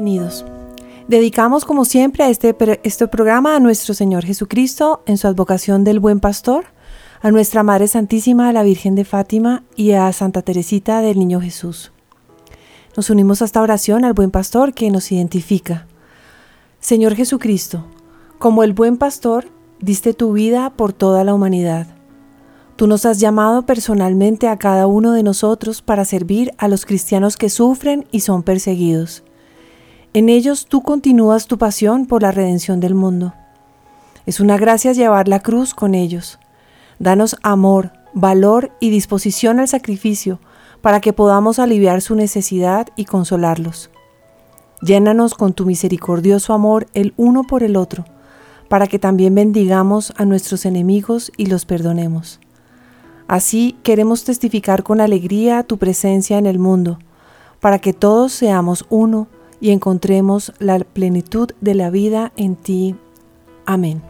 Bienvenidos. Dedicamos como siempre a este, este programa a nuestro Señor Jesucristo en su advocación del Buen Pastor, a nuestra Madre Santísima, la Virgen de Fátima y a Santa Teresita del Niño Jesús. Nos unimos a esta oración al Buen Pastor que nos identifica. Señor Jesucristo, como el Buen Pastor, diste tu vida por toda la humanidad. Tú nos has llamado personalmente a cada uno de nosotros para servir a los cristianos que sufren y son perseguidos. En ellos tú continúas tu pasión por la redención del mundo. Es una gracia llevar la cruz con ellos. Danos amor, valor y disposición al sacrificio para que podamos aliviar su necesidad y consolarlos. Llénanos con tu misericordioso amor el uno por el otro, para que también bendigamos a nuestros enemigos y los perdonemos. Así queremos testificar con alegría tu presencia en el mundo, para que todos seamos uno y encontremos la plenitud de la vida en ti. Amén.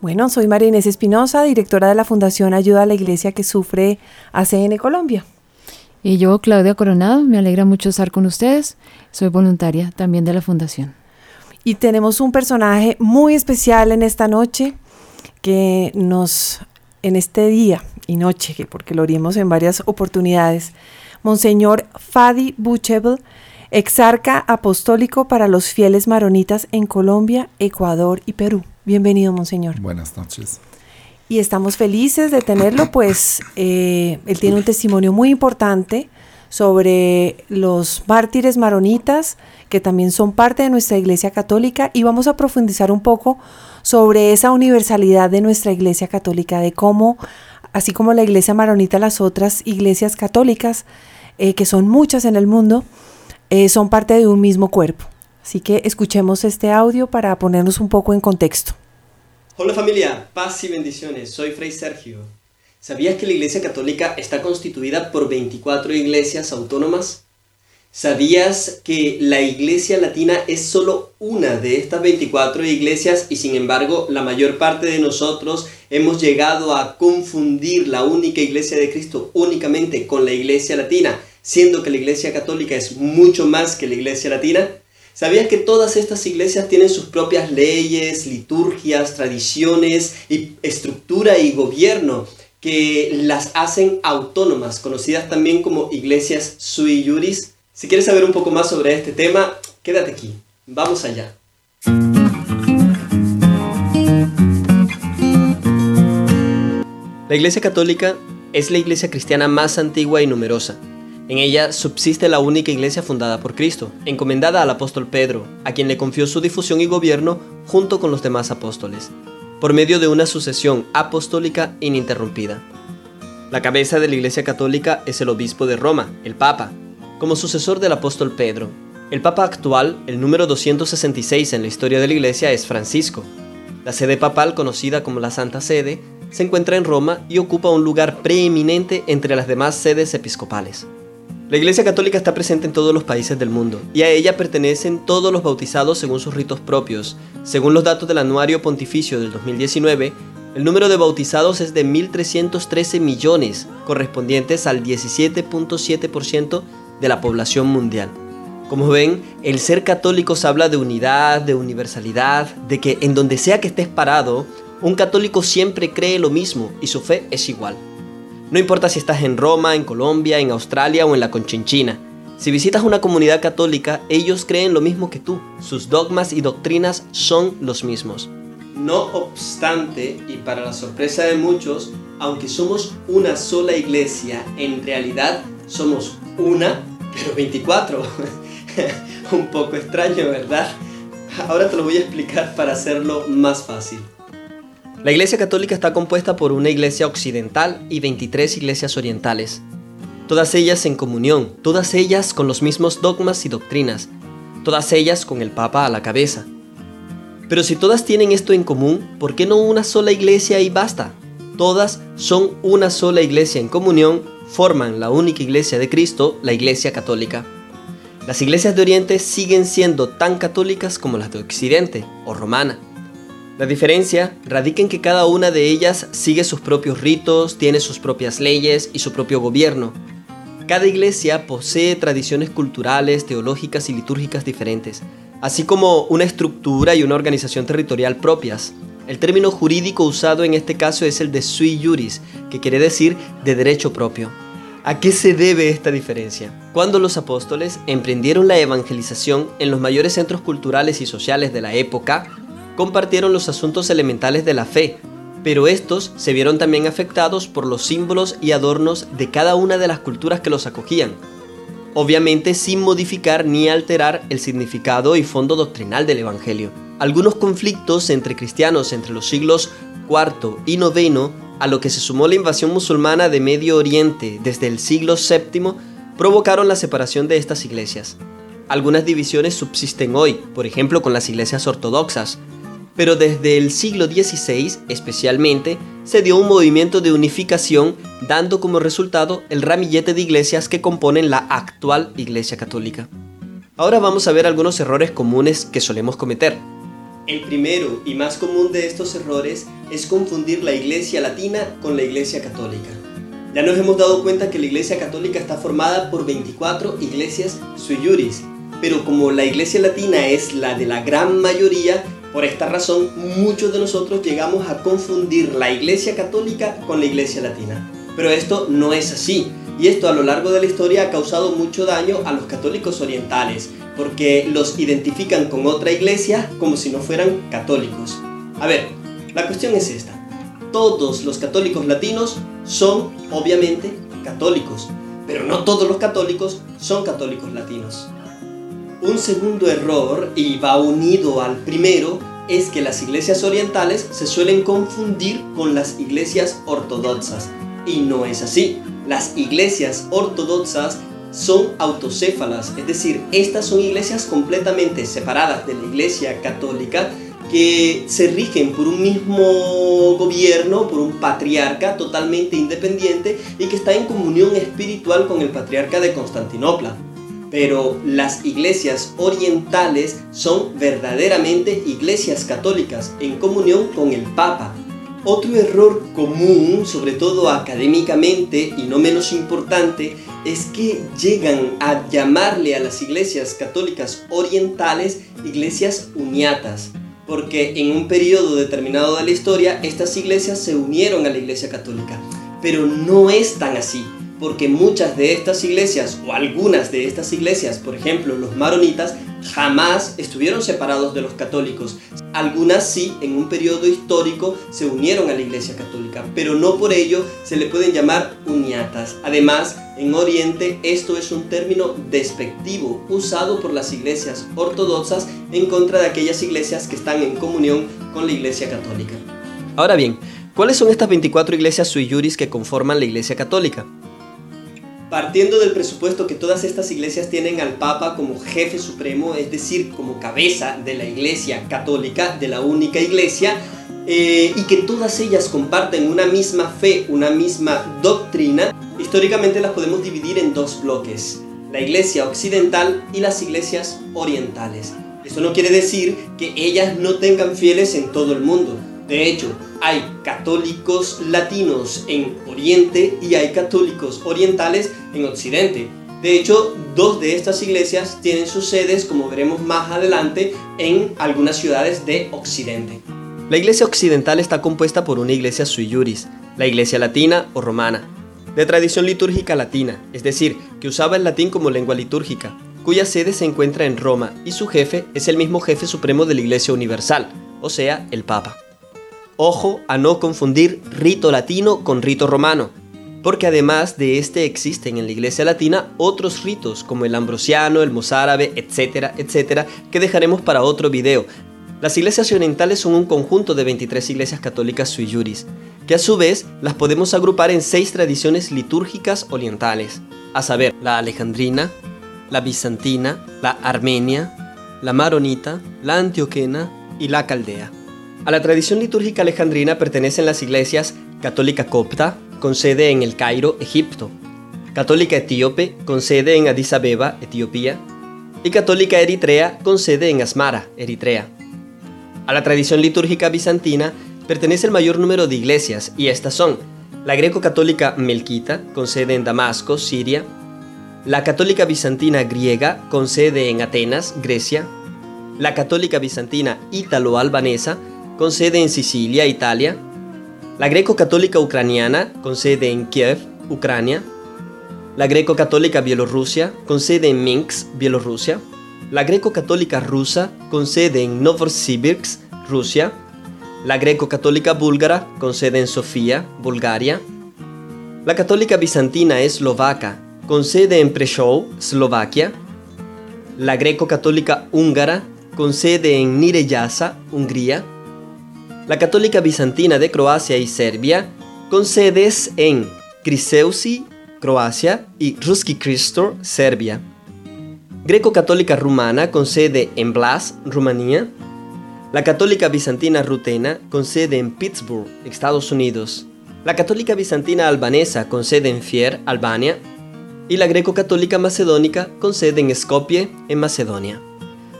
Bueno, soy María Inés Espinosa, directora de la Fundación Ayuda a la Iglesia que sufre ACN Colombia. Y yo, Claudia Coronado, me alegra mucho estar con ustedes. Soy voluntaria también de la Fundación. Y tenemos un personaje muy especial en esta noche que nos, en este día y noche, porque lo orimos en varias oportunidades, Monseñor Fadi Buchebel, exarca apostólico para los fieles maronitas en Colombia, Ecuador y Perú. Bienvenido, Monseñor. Buenas noches. Y estamos felices de tenerlo, pues eh, él tiene un testimonio muy importante sobre los mártires maronitas, que también son parte de nuestra Iglesia Católica, y vamos a profundizar un poco sobre esa universalidad de nuestra Iglesia Católica, de cómo, así como la Iglesia Maronita, las otras iglesias católicas eh, que son muchas en el mundo, eh, son parte de un mismo cuerpo. Así que escuchemos este audio para ponernos un poco en contexto. Hola familia, paz y bendiciones. Soy Fray Sergio. ¿Sabías que la Iglesia Católica está constituida por 24 iglesias autónomas? ¿Sabías que la Iglesia Latina es solo una de estas 24 iglesias y sin embargo la mayor parte de nosotros hemos llegado a confundir la única Iglesia de Cristo únicamente con la Iglesia Latina, siendo que la Iglesia Católica es mucho más que la Iglesia Latina? ¿Sabías que todas estas iglesias tienen sus propias leyes, liturgias, tradiciones, y estructura y gobierno que las hacen autónomas, conocidas también como iglesias sui juris? Si quieres saber un poco más sobre este tema, quédate aquí. Vamos allá. La Iglesia Católica es la iglesia cristiana más antigua y numerosa. En ella subsiste la única iglesia fundada por Cristo, encomendada al apóstol Pedro, a quien le confió su difusión y gobierno junto con los demás apóstoles, por medio de una sucesión apostólica ininterrumpida. La cabeza de la Iglesia Católica es el obispo de Roma, el Papa, como sucesor del apóstol Pedro. El Papa actual, el número 266 en la historia de la Iglesia, es Francisco. La sede papal, conocida como la Santa Sede, se encuentra en Roma y ocupa un lugar preeminente entre las demás sedes episcopales. La Iglesia Católica está presente en todos los países del mundo y a ella pertenecen todos los bautizados según sus ritos propios. Según los datos del Anuario Pontificio del 2019, el número de bautizados es de 1.313 millones, correspondientes al 17.7% de la población mundial. Como ven, el ser católicos habla de unidad, de universalidad, de que en donde sea que estés parado, un católico siempre cree lo mismo y su fe es igual. No importa si estás en Roma, en Colombia, en Australia o en la Conchinchina. Si visitas una comunidad católica, ellos creen lo mismo que tú. Sus dogmas y doctrinas son los mismos. No obstante, y para la sorpresa de muchos, aunque somos una sola iglesia, en realidad somos una, pero 24. Un poco extraño, ¿verdad? Ahora te lo voy a explicar para hacerlo más fácil. La Iglesia Católica está compuesta por una iglesia occidental y 23 iglesias orientales, todas ellas en comunión, todas ellas con los mismos dogmas y doctrinas, todas ellas con el Papa a la cabeza. Pero si todas tienen esto en común, ¿por qué no una sola iglesia y basta? Todas son una sola iglesia en comunión, forman la única iglesia de Cristo, la Iglesia Católica. Las iglesias de Oriente siguen siendo tan católicas como las de Occidente o romana. La diferencia radica en que cada una de ellas sigue sus propios ritos, tiene sus propias leyes y su propio gobierno. Cada iglesia posee tradiciones culturales, teológicas y litúrgicas diferentes, así como una estructura y una organización territorial propias. El término jurídico usado en este caso es el de sui juris, que quiere decir de derecho propio. ¿A qué se debe esta diferencia? Cuando los apóstoles emprendieron la evangelización en los mayores centros culturales y sociales de la época, compartieron los asuntos elementales de la fe, pero estos se vieron también afectados por los símbolos y adornos de cada una de las culturas que los acogían, obviamente sin modificar ni alterar el significado y fondo doctrinal del Evangelio. Algunos conflictos entre cristianos entre los siglos IV y IX, a lo que se sumó la invasión musulmana de Medio Oriente desde el siglo VII, provocaron la separación de estas iglesias. Algunas divisiones subsisten hoy, por ejemplo con las iglesias ortodoxas, pero desde el siglo XVI especialmente se dio un movimiento de unificación dando como resultado el ramillete de iglesias que componen la actual Iglesia Católica. Ahora vamos a ver algunos errores comunes que solemos cometer. El primero y más común de estos errores es confundir la Iglesia Latina con la Iglesia Católica. Ya nos hemos dado cuenta que la Iglesia Católica está formada por 24 iglesias sui juris, pero como la Iglesia Latina es la de la gran mayoría, por esta razón, muchos de nosotros llegamos a confundir la Iglesia Católica con la Iglesia Latina. Pero esto no es así. Y esto a lo largo de la historia ha causado mucho daño a los católicos orientales, porque los identifican con otra iglesia como si no fueran católicos. A ver, la cuestión es esta. Todos los católicos latinos son, obviamente, católicos, pero no todos los católicos son católicos latinos. Un segundo error, y va unido al primero, es que las iglesias orientales se suelen confundir con las iglesias ortodoxas. Y no es así. Las iglesias ortodoxas son autocéfalas, es decir, estas son iglesias completamente separadas de la iglesia católica que se rigen por un mismo gobierno, por un patriarca totalmente independiente y que está en comunión espiritual con el patriarca de Constantinopla pero las iglesias orientales son verdaderamente iglesias católicas en comunión con el Papa. Otro error común, sobre todo académicamente y no menos importante, es que llegan a llamarle a las iglesias católicas orientales iglesias uniatas, porque en un periodo determinado de la historia estas iglesias se unieron a la iglesia católica, pero no es tan así porque muchas de estas iglesias o algunas de estas iglesias, por ejemplo los maronitas, jamás estuvieron separados de los católicos. Algunas sí, en un periodo histórico, se unieron a la iglesia católica, pero no por ello se le pueden llamar uniatas. Además, en Oriente esto es un término despectivo usado por las iglesias ortodoxas en contra de aquellas iglesias que están en comunión con la iglesia católica. Ahora bien, ¿cuáles son estas 24 iglesias sui juris que conforman la iglesia católica? Partiendo del presupuesto que todas estas iglesias tienen al Papa como jefe supremo, es decir, como cabeza de la Iglesia católica, de la única iglesia, eh, y que todas ellas comparten una misma fe, una misma doctrina, históricamente las podemos dividir en dos bloques, la Iglesia occidental y las iglesias orientales. Eso no quiere decir que ellas no tengan fieles en todo el mundo. De hecho, hay católicos latinos en Oriente y hay católicos orientales en Occidente. De hecho, dos de estas iglesias tienen sus sedes, como veremos más adelante, en algunas ciudades de Occidente. La iglesia occidental está compuesta por una iglesia sui juris, la iglesia latina o romana, de tradición litúrgica latina, es decir, que usaba el latín como lengua litúrgica, cuya sede se encuentra en Roma y su jefe es el mismo jefe supremo de la Iglesia Universal, o sea, el Papa. Ojo a no confundir rito latino con rito romano, porque además de este existen en la iglesia latina otros ritos como el ambrosiano, el mozárabe, etcétera, etcétera, que dejaremos para otro video. Las iglesias orientales son un conjunto de 23 iglesias católicas sui juris, que a su vez las podemos agrupar en seis tradiciones litúrgicas orientales, a saber, la alejandrina, la bizantina, la armenia, la maronita, la antioquena y la caldea. A la tradición litúrgica alejandrina pertenecen las iglesias católica copta, con sede en el Cairo, Egipto, católica etíope, con sede en Addis Abeba, Etiopía, y católica eritrea, con sede en Asmara, Eritrea. A la tradición litúrgica bizantina pertenece el mayor número de iglesias, y estas son la greco-católica melquita, con sede en Damasco, Siria, la católica bizantina griega, con sede en Atenas, Grecia, la católica bizantina ítalo-albanesa, con sede en Sicilia, Italia, la greco-católica ucraniana, con sede en Kiev, Ucrania, la greco-católica bielorrusia, con sede en Minsk, Bielorrusia, la greco-católica rusa, con sede en Novosibirsk, Rusia, la greco-católica búlgara, con sede en Sofía, Bulgaria, la católica bizantina eslovaca, con sede en Prešov, Eslovaquia, la greco-católica húngara, con sede en Nireyasa, Hungría, la católica bizantina de Croacia y Serbia, con sedes en Criseusi, Croacia, y Ruski Kristor, Serbia. Greco-católica rumana, con sede en Blas, Rumanía, la católica bizantina rutena, con sede en Pittsburgh, Estados Unidos, la católica bizantina albanesa, con sede en Fier, Albania, y la greco-católica macedónica, con sede en Skopje, en Macedonia.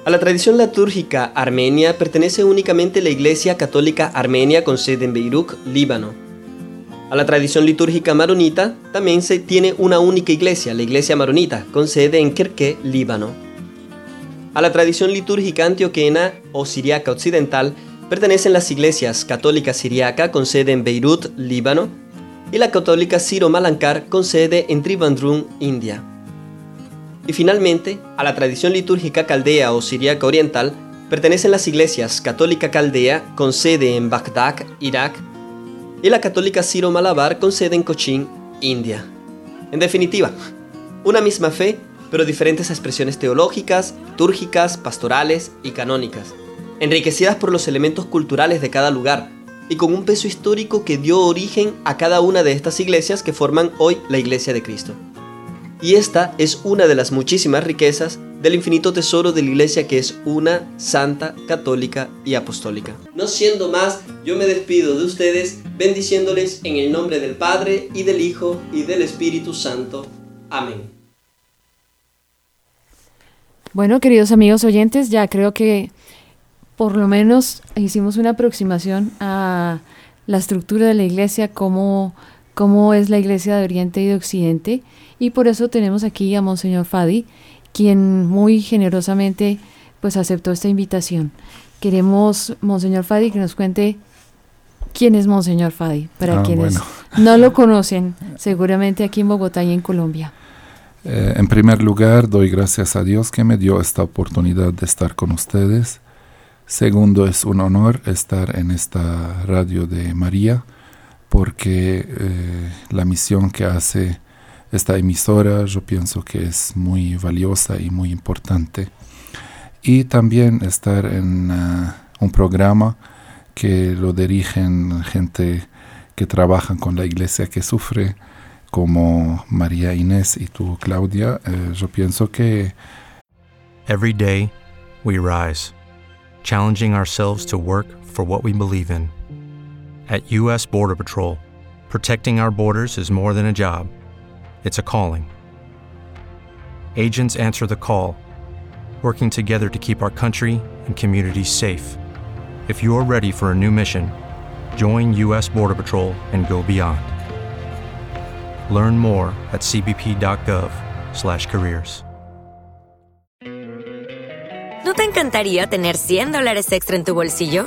A la tradición litúrgica armenia pertenece únicamente la Iglesia Católica Armenia con sede en Beirut, Líbano. A la tradición litúrgica maronita también se tiene una única iglesia, la Iglesia Maronita, con sede en Kirke, Líbano. A la tradición litúrgica antioquena o siriaca occidental pertenecen las iglesias católica siriaca con sede en Beirut, Líbano, y la católica siro-malankar con sede en Trivandrum, India. Y finalmente, a la tradición litúrgica caldea o siriaca oriental pertenecen las iglesias católica caldea con sede en Bagdad, Irak, y la católica siro-malabar con sede en Cochin, India. En definitiva, una misma fe pero diferentes expresiones teológicas, litúrgicas, pastorales y canónicas, enriquecidas por los elementos culturales de cada lugar y con un peso histórico que dio origen a cada una de estas iglesias que forman hoy la Iglesia de Cristo. Y esta es una de las muchísimas riquezas del infinito tesoro de la Iglesia que es una, santa, católica y apostólica. No siendo más, yo me despido de ustedes bendiciéndoles en el nombre del Padre y del Hijo y del Espíritu Santo. Amén. Bueno, queridos amigos oyentes, ya creo que por lo menos hicimos una aproximación a la estructura de la iglesia, cómo, cómo es la iglesia de Oriente y de Occidente, y por eso tenemos aquí a Monseñor Fadi, quien muy generosamente pues aceptó esta invitación. Queremos, Monseñor Fadi, que nos cuente quién es Monseñor Fadi, para Ah, quienes bueno. no lo conocen, seguramente aquí en Bogotá y en Colombia. Eh, en primer lugar, doy gracias a Dios que me dio esta oportunidad de estar con ustedes. Segundo, es un honor estar en esta radio de María, porque eh, la misión que hace esta emisora yo pienso que es muy valiosa y muy importante. Y también estar en ah, un programa que lo dirigen gente que trabajan con la iglesia que sufre, como María Inés y tú, Claudia, eh, yo pienso que Every day, we rise, challenging ourselves to work for what we believe in. At U.S. Border Patrol, protecting our borders is more than a job, it's a calling. Agents answer the call, working together to keep our country and communities safe. If you're ready for a new mission, join U.S. Border Patrol and go beyond. Learn more at cbp.gov/careers. ¿No te encantaría tener 100 dólares extra en tu bolsillo?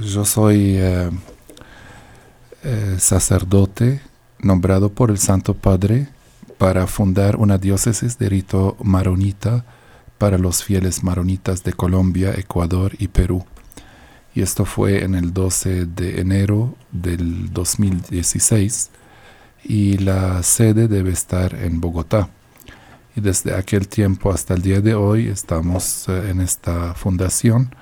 yo soy eh, eh, sacerdote nombrado por el Santo Padre para fundar una diócesis de rito maronita para los fieles maronitas de Colombia, Ecuador y Perú. Y esto fue en el 12 de enero del 2016 y la sede debe estar en Bogotá. Y desde aquel tiempo hasta el día de hoy estamos eh, en esta fundación.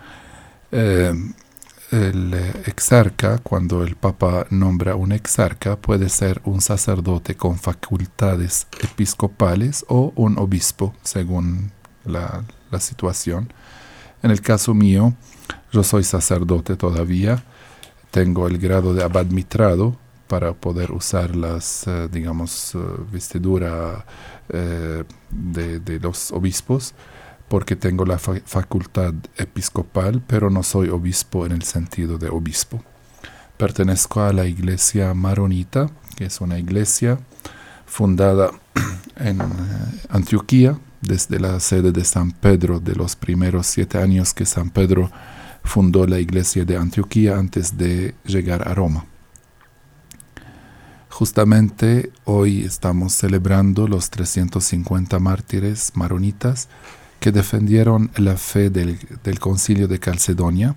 El exarca, cuando el Papa nombra un exarca, puede ser un sacerdote con facultades episcopales o un obispo, según la, situación. En el caso mío, yo soy sacerdote todavía, tengo el grado de abad mitrado para poder usar las, eh, digamos, vestidura eh, de, de, los obispos porque tengo la facultad episcopal, pero no soy obispo en el sentido de obispo. Pertenezco a la iglesia maronita, que es una iglesia fundada en eh, Antioquía, desde la sede de San Pedro, de los primeros siete años que San Pedro fundó la iglesia de Antioquía antes de llegar a Roma. Justamente hoy estamos celebrando los 350 mártires maronitas que defendieron la fe del, concilio de Calcedonia,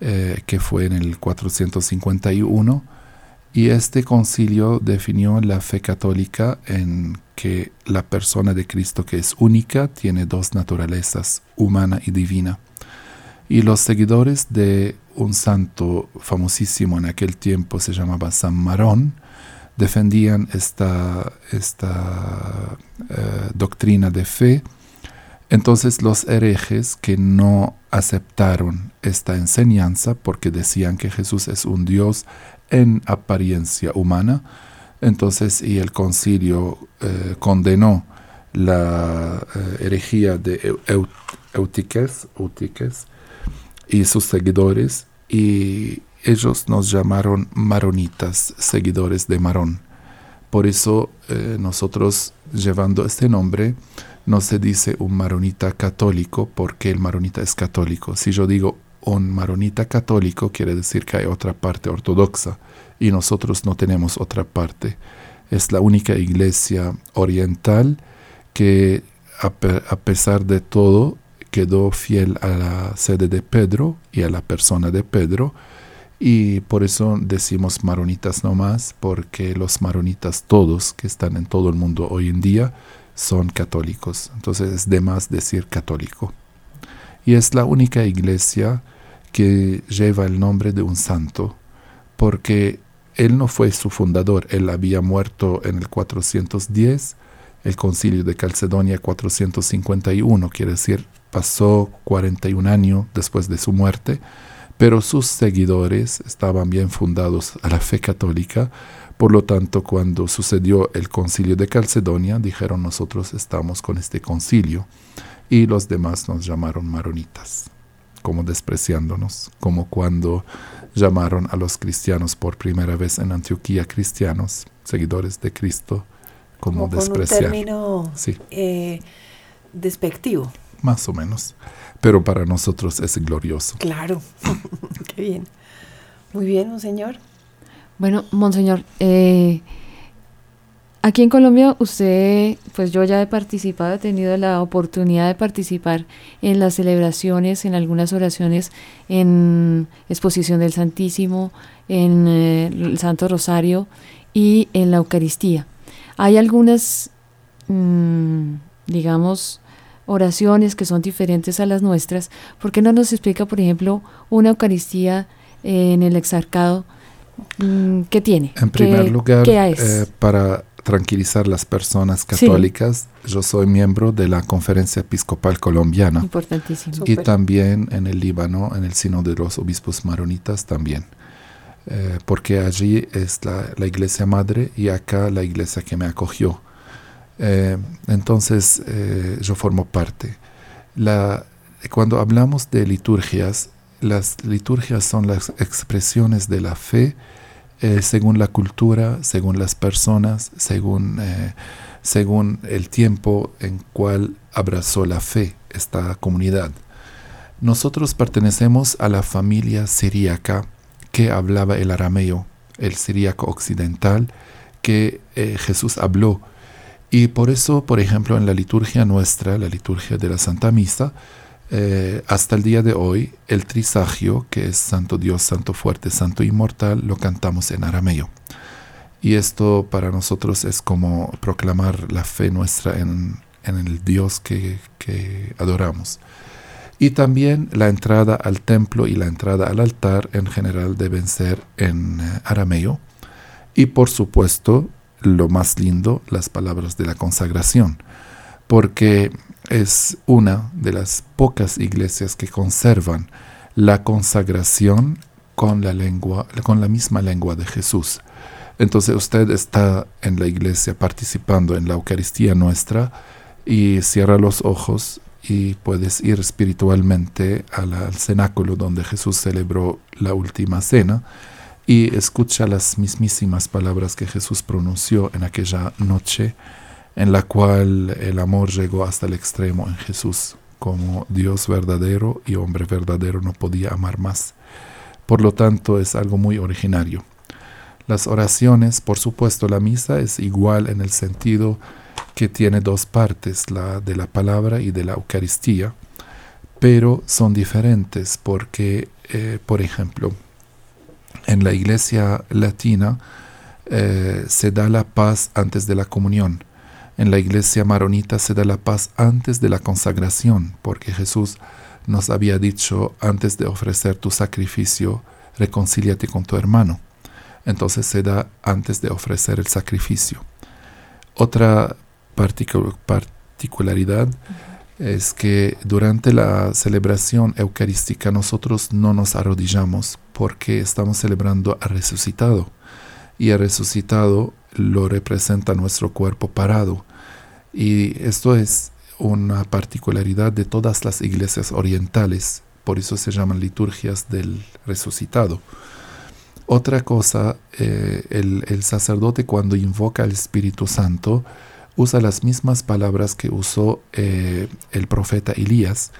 eh, que fue en el 451, y este concilio definió la fe católica en que la persona de Cristo que es única tiene dos naturalezas, humana y divina. Y los seguidores de un santo famosísimo en aquel tiempo, se llamaba San Marón, defendían esta, esta eh, doctrina de fe entonces los herejes que no aceptaron esta enseñanza porque decían que Jesús es un Dios en apariencia humana, entonces y el concilio eh, condenó la eh, herejía de Eutiques, y sus seguidores y ellos nos llamaron maronitas, seguidores de Marón. Por eso eh, nosotros llevando este nombre, no se dice un maronita católico porque el maronita es católico. Si yo digo un maronita católico, quiere decir que hay otra parte ortodoxa y nosotros no tenemos otra parte. Es la única iglesia oriental que a, pesar de todo quedó fiel a la sede de Pedro y a la persona de Pedro. Y por eso decimos maronitas nomás, porque los maronitas todos que están en todo el mundo hoy en día son católicos. Entonces es de más decir católico. Y es la única iglesia que lleva el nombre de un santo, porque él no fue su fundador, él había muerto en el 410, el concilio de Calcedonia 451, quiere decir, pasó 41 años después de su muerte, pero sus seguidores estaban bien fundados a la fe católica, por lo tanto, cuando sucedió el concilio de Calcedonia, dijeron nosotros estamos con este concilio y los demás nos llamaron maronitas, como despreciándonos, como cuando llamaron a los cristianos por primera vez en Antioquía cristianos, seguidores de Cristo, como, como despreciar. un término sí. Eh, despectivo. Más o menos, pero para nosotros es glorioso. Claro, qué bien. Muy bien, señor. Bueno, Monseñor, eh, aquí en Colombia usted, pues yo ya he participado, he tenido la oportunidad de participar en las celebraciones, en algunas oraciones, en exposición del Santísimo, en eh, el Santo Rosario y en la Eucaristía. Hay algunas, mm, digamos, oraciones que son diferentes a las nuestras. ¿Por qué no nos explica, por ejemplo, una Eucaristía en el exarcado? Mm, ¿Qué tiene? En primer lugar, eh, para tranquilizar las personas católicas, yo soy miembro de la Conferencia Episcopal Colombiana. Importantísimo. Y también en el Líbano, en el Sino de los Obispos Maronitas también. Eh, porque allí es la, iglesia madre y acá la iglesia que me acogió. Eh, entonces yo formo parte. La, cuando hablamos de liturgias, las liturgias son las expresiones de la fe eh, según la cultura, según las personas, según, eh, según el tiempo en cual abrazó la fe esta comunidad. Nosotros pertenecemos a la familia siríaca que hablaba el arameo, el siríaco occidental, que eh, Jesús habló. Y por eso, por ejemplo, en la liturgia nuestra, la liturgia de la Santa Misa, eh, hasta el día de hoy, el trisagio, que es Santo Dios, Santo Fuerte, Santo Inmortal, lo cantamos en arameo. Y esto para nosotros es como proclamar la fe nuestra en, el Dios que, que adoramos. Y también la entrada al templo y la entrada al altar en general deben ser en eh, arameo. Y por supuesto, lo más lindo, las palabras de la consagración, porque es una de las pocas iglesias que conservan la consagración con la lengua, con la misma lengua de Jesús. Entonces usted está en la iglesia participando en la Eucaristía nuestra y cierra los ojos y puedes ir espiritualmente al cenáculo donde Jesús celebró la última cena y escucha las mismísimas palabras que Jesús pronunció en aquella noche en la cual el amor llegó hasta el extremo en Jesús. Como Dios verdadero y hombre verdadero no podía amar más. Por lo tanto, es algo muy originario. Las oraciones, por supuesto, la misa es igual en el sentido que tiene dos partes, la de la palabra y de la Eucaristía, pero son diferentes porque, eh, por ejemplo, en la iglesia latina eh, se da la paz antes de la comunión. En la iglesia maronita se da la paz antes de la consagración, porque Jesús nos había dicho antes de ofrecer tu sacrificio, reconcíliate con tu hermano. Entonces se da antes de ofrecer el sacrificio. Otra particularidad es que durante la celebración eucarística nosotros no nos arrodillamos porque estamos celebrando al resucitado y el resucitado lo representa nuestro cuerpo parado y esto es una particularidad de todas las iglesias orientales por eso se llaman liturgias del resucitado. Otra cosa, eh, el, el sacerdote cuando invoca al Espíritu Santo, usa las mismas palabras que usó eh, el profeta Elías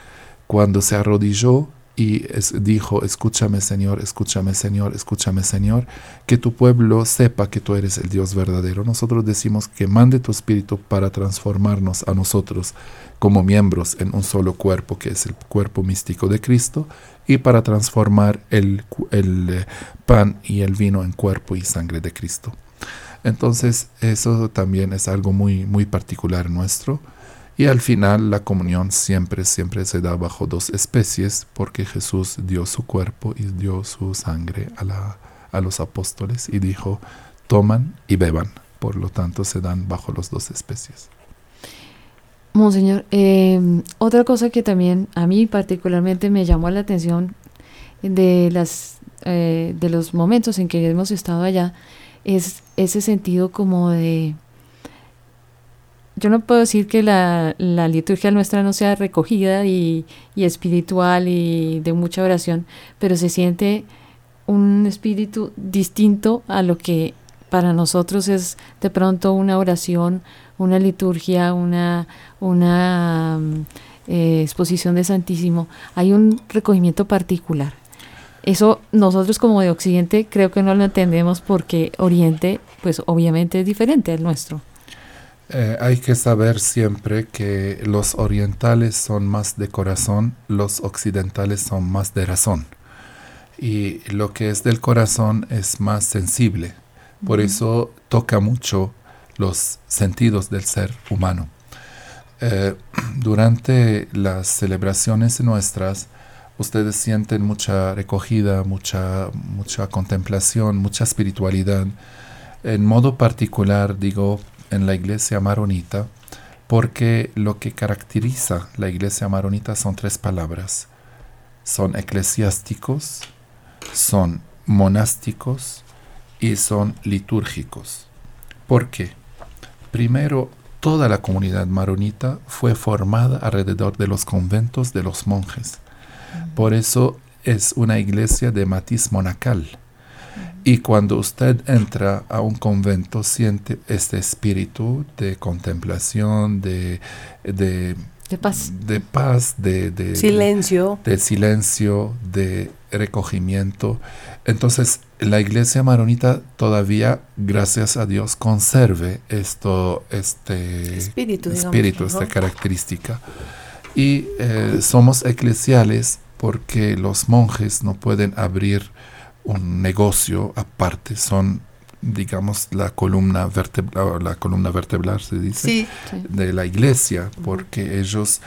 cuando se arrodilló y dijo, escúchame Señor, escúchame Señor, escúchame Señor, que tu pueblo sepa que tú eres el Dios verdadero. Nosotros decimos que mande tu Espíritu para transformarnos a nosotros como miembros en un solo cuerpo, que es el cuerpo místico de Cristo, y para transformar el, el eh, pan y el vino en cuerpo y sangre de Cristo. Entonces eso también es algo muy, muy particular nuestro. Y al final la comunión siempre, siempre se da bajo dos especies porque Jesús dio su cuerpo y dio su sangre a, la, a los apóstoles y dijo, toman y beban. Por lo tanto se dan bajo las dos especies. Monseñor, eh, otra cosa que también a mí particularmente me llamó la atención de, las, eh, de los momentos en que hemos estado allá es ese sentido como de... Yo no puedo decir que la, liturgia nuestra no sea recogida y, espiritual y de mucha oración, pero se siente un espíritu distinto a lo que para nosotros es de pronto una oración, una liturgia, una, una eh, exposición de Santísimo. Hay un recogimiento particular. Eso nosotros como de Occidente creo que no lo entendemos porque Oriente pues obviamente es diferente al nuestro. Eh, hay que saber siempre que los orientales son más de corazón, los occidentales son más de razón. Y lo que es del corazón es más sensible. Por eso toca mucho los sentidos del ser humano. Eh, durante las celebraciones nuestras, ustedes sienten mucha recogida, mucha, mucha contemplación, mucha espiritualidad. En modo particular, digo, en la iglesia maronita, porque lo que caracteriza la iglesia maronita son tres palabras. Son eclesiásticos, son monásticos y son litúrgicos. ¿Por qué? Primero, toda la comunidad maronita fue formada alrededor de los conventos de los monjes. Por eso es una iglesia de matiz monacal. Y cuando usted entra a un convento, siente este espíritu de contemplación, de, De paz. De paz, de, de silencio. De, silencio, de recogimiento. Entonces, la iglesia maronita todavía, gracias a Dios, conserve esto, este espíritu, espíritu esta característica. Y eh, somos eclesiales porque los monjes no pueden abrir un negocio aparte, son digamos la columna vertebral, la columna vertebral se dice de la iglesia, porque ellos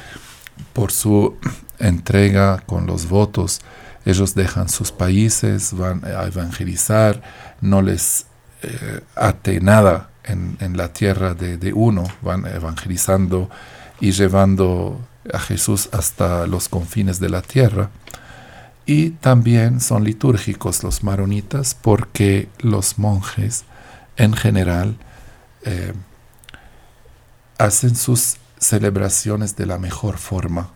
por su entrega con los votos, ellos dejan sus países, van a evangelizar, no les eh, ate nada en, en la tierra de, de, uno, van evangelizando y llevando a Jesús hasta los confines de la tierra. Y también son litúrgicos los maronitas porque los monjes en general eh, hacen sus celebraciones de la mejor forma,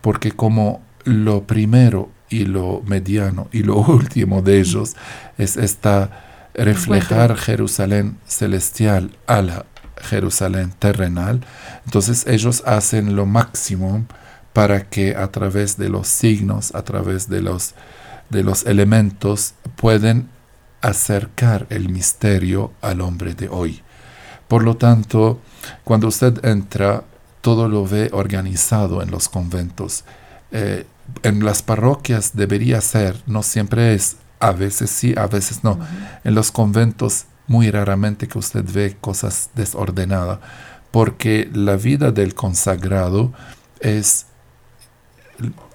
porque como lo primero y lo mediano y lo último de ellos es esta reflejar Jerusalén celestial a la Jerusalén terrenal, entonces ellos hacen lo máximo para que a través de los signos, a través de los, de los elementos, pueden acercar el misterio al hombre de hoy. Por lo tanto, cuando usted entra, todo lo ve organizado en los conventos. Eh, en las parroquias debería ser, no siempre es, a veces sí, a veces no. En los conventos muy raramente que usted ve cosas desordenadas, porque la vida del consagrado es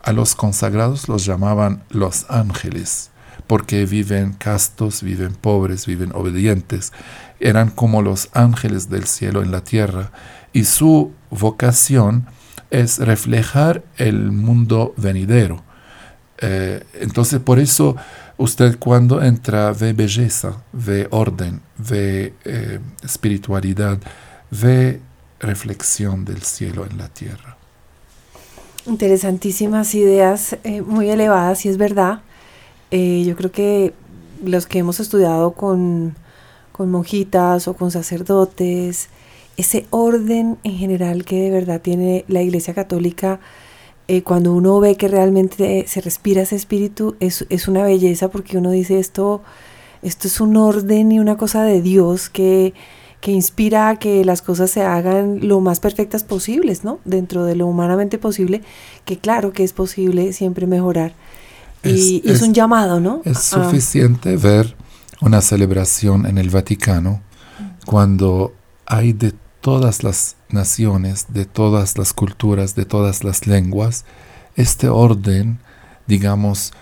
a los consagrados los llamaban los ángeles, porque viven castos, viven pobres, viven obedientes. Eran como los ángeles del cielo en la tierra, y su vocación es reflejar el mundo venidero. Eh, entonces, por eso usted cuando entra ve belleza, ve orden, ve eh, espiritualidad, ve reflexión del cielo en la tierra. Interesantísimas ideas, eh, muy elevadas, y es verdad. Eh, yo creo que los que hemos estudiado con, con monjitas o con sacerdotes, ese orden en general que de verdad tiene la Iglesia Católica, eh, cuando uno ve que realmente se respira ese espíritu, es, es, una belleza porque uno dice esto, esto es un orden y una cosa de Dios que que inspira a que las cosas se hagan lo más perfectas posibles, ¿no? Dentro de lo humanamente posible, que claro que es posible siempre mejorar. y, es, un llamado, ¿no? Es suficiente ver una celebración en el Vaticano cuando hay de todas las naciones, de todas las culturas, de todas las lenguas, este orden, digamos,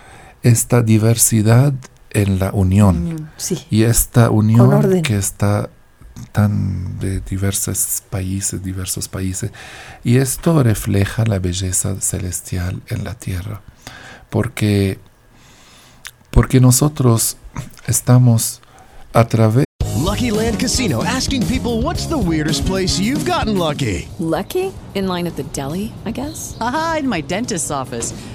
esta diversidad en la unión. Sí. Y esta unión que está tan de diversos países, diversos países, y esto refleja la belleza celestial en la tierra, porque, porque nosotros estamos a través Lucky Land Casino asking people what's the weirdest place you've gotten lucky? Lucky? In line at the deli, I guess. Aha, in my dentist's office.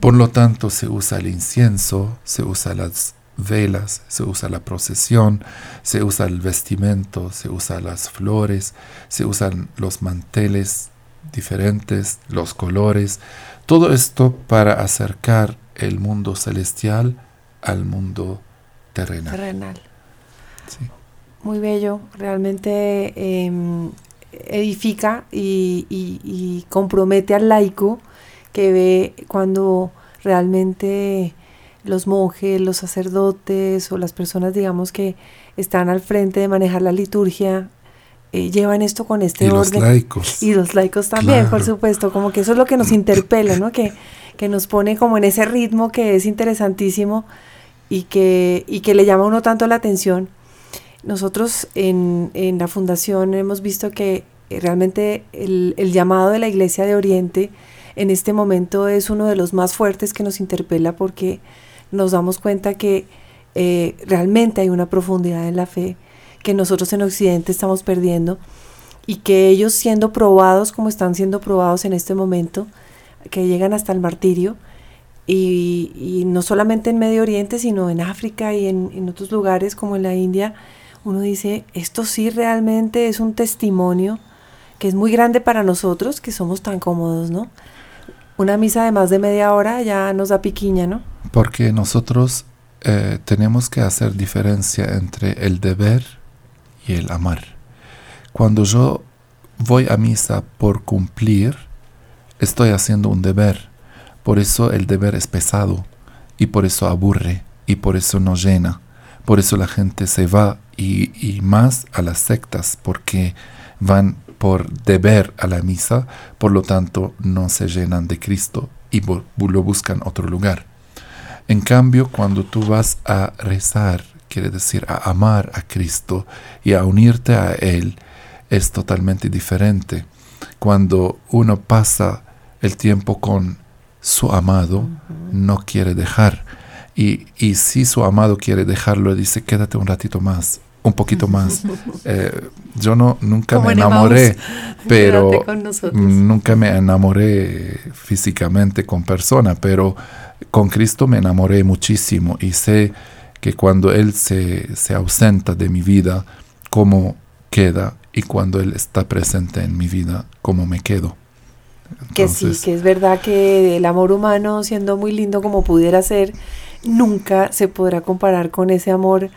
Por lo tanto, se usa el incienso, se usa las velas, se usa la procesión, se usa el vestimento, se usa las flores, se usan los manteles diferentes, los colores, todo esto para acercar el mundo celestial al mundo terrenal. terrenal. Sí. Muy bello, realmente eh, edifica y, y, y compromete al laico que ve cuando realmente los monjes, los sacerdotes o las personas, digamos, que están al frente de manejar la liturgia, eh, llevan esto con este y orden. Los laicos. Y los laicos también, Claro. por supuesto, como que eso es lo que nos interpela, ¿no? Que, que nos pone como en ese ritmo que es interesantísimo y que, y que le llama a uno tanto la atención. Nosotros en, en la fundación hemos visto que eh, realmente el, el llamado de la Iglesia de Oriente en este momento es uno de los más fuertes que nos interpela porque nos damos cuenta que eh, realmente hay una profundidad en la fe que nosotros en Occidente estamos perdiendo y que ellos siendo probados como están siendo probados en este momento, que llegan hasta el martirio, y, no solamente en Medio Oriente, sino en África y en otros lugares como en la India, uno dice, esto sí realmente es un testimonio que es muy grande para nosotros, que somos tan cómodos, ¿no? Una misa de más de media hora ya nos da piquiña, ¿no? Porque nosotros eh, tenemos que hacer diferencia entre el deber y el amar. Cuando yo voy a misa por cumplir, estoy haciendo un deber. Por eso el deber es pesado y por eso aburre y por eso no llena. Por eso la gente se va y, y más a las sectas porque van por deber a la misa, por lo tanto no se llenan de Cristo y lo buscan otro lugar. En cambio, cuando tú vas a rezar, quiere decir a amar a Cristo y a unirte a Él, es totalmente diferente. Cuando uno pasa el tiempo con su amado, no quiere dejar. Y, y si su amado quiere dejarlo, dice, quédate un ratito más, un poquito más. Eh, yo no, nunca Como me en enamoré, pero nunca me enamoré físicamente con persona, pero con Cristo me enamoré muchísimo y sé que cuando Él se, se ausenta de mi vida, cómo queda y cuando Él está presente en mi vida, cómo me quedo. Que sí, que es verdad que el amor humano, siendo muy lindo como pudiera ser, nunca se podrá comparar con ese amor